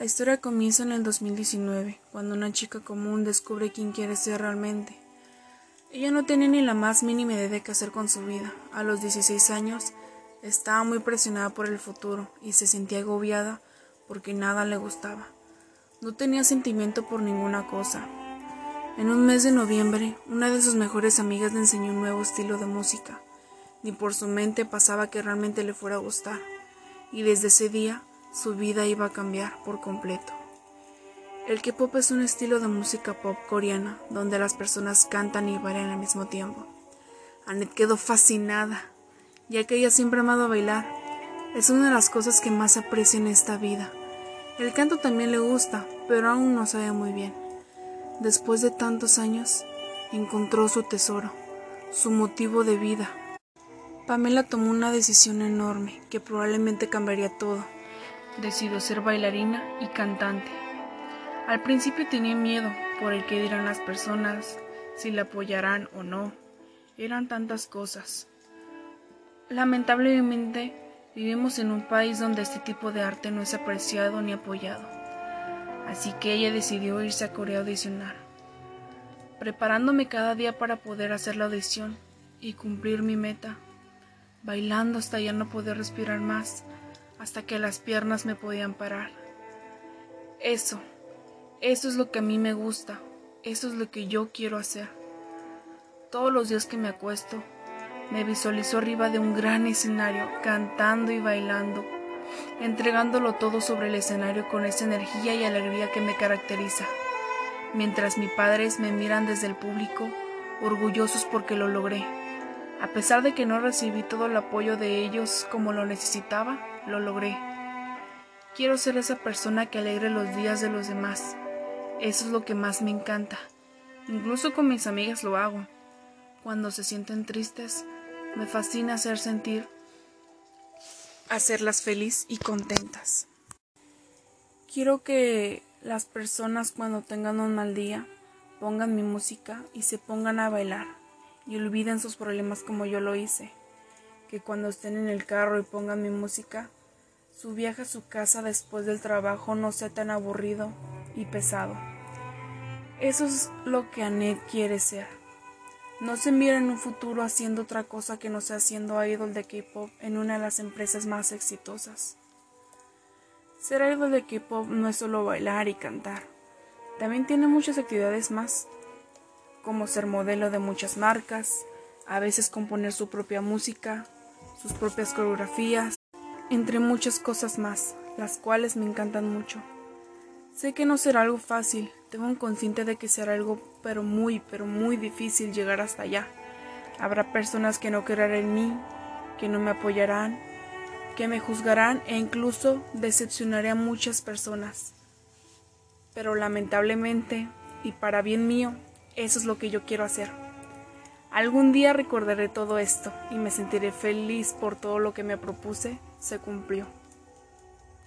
La historia comienza en el 2019, cuando una chica común descubre quién quiere ser realmente. Ella no tenía ni la más mínima idea de qué hacer con su vida. A los 16 años estaba muy presionada por el futuro y se sentía agobiada porque nada le gustaba. No tenía sentimiento por ninguna cosa. En un mes de noviembre, una de sus mejores amigas le enseñó un nuevo estilo de música. Ni por su mente pasaba que realmente le fuera a gustar. Y desde ese día su vida iba a cambiar por completo. El K-pop es un estilo de música pop coreana donde las personas cantan y bailan al mismo tiempo. Annette quedó fascinada, ya que ella siempre ha amado bailar. Es una de las cosas que más aprecia en esta vida. El canto también le gusta, pero aún no sabe muy bien. Después de tantos años, encontró su tesoro, su motivo de vida. Pamela tomó una decisión enorme que probablemente cambiaría todo decidió ser bailarina y cantante. Al principio tenía miedo por el que dirán las personas, si la apoyarán o no. Eran tantas cosas. Lamentablemente, vivimos en un país donde este tipo de arte no es apreciado ni apoyado. Así que ella decidió irse a Corea a audicionar. Preparándome cada día para poder hacer la audición y cumplir mi meta. Bailando hasta ya no poder respirar más hasta que las piernas me podían parar. Eso, eso es lo que a mí me gusta, eso es lo que yo quiero hacer. Todos los días que me acuesto, me visualizo arriba de un gran escenario, cantando y bailando, entregándolo todo sobre el escenario con esa energía y alegría que me caracteriza, mientras mis padres me miran desde el público, orgullosos porque lo logré. A pesar de que no recibí todo el apoyo de ellos como lo necesitaba, lo logré. Quiero ser esa persona que alegre los días de los demás. Eso es lo que más me encanta. Incluso con mis amigas lo hago. Cuando se sienten tristes, me fascina hacer sentir, hacerlas feliz y contentas. Quiero que las personas cuando tengan un mal día pongan mi música y se pongan a bailar y olviden sus problemas como yo lo hice. Que cuando estén en el carro y pongan mi música, su viaje a su casa después del trabajo no sea tan aburrido y pesado. Eso es lo que Annette quiere ser. No se mira en un futuro haciendo otra cosa que no sea siendo idol de K-pop en una de las empresas más exitosas. Ser idol de K-pop no es solo bailar y cantar, también tiene muchas actividades más como ser modelo de muchas marcas, a veces componer su propia música, sus propias coreografías, entre muchas cosas más, las cuales me encantan mucho. Sé que no será algo fácil, tengo un consciente de que será algo pero muy, pero muy difícil llegar hasta allá. Habrá personas que no creerán en mí, que no me apoyarán, que me juzgarán e incluso decepcionaré a muchas personas. Pero lamentablemente, y para bien mío, eso es lo que yo quiero hacer. Algún día recordaré todo esto y me sentiré feliz por todo lo que me propuse se cumplió.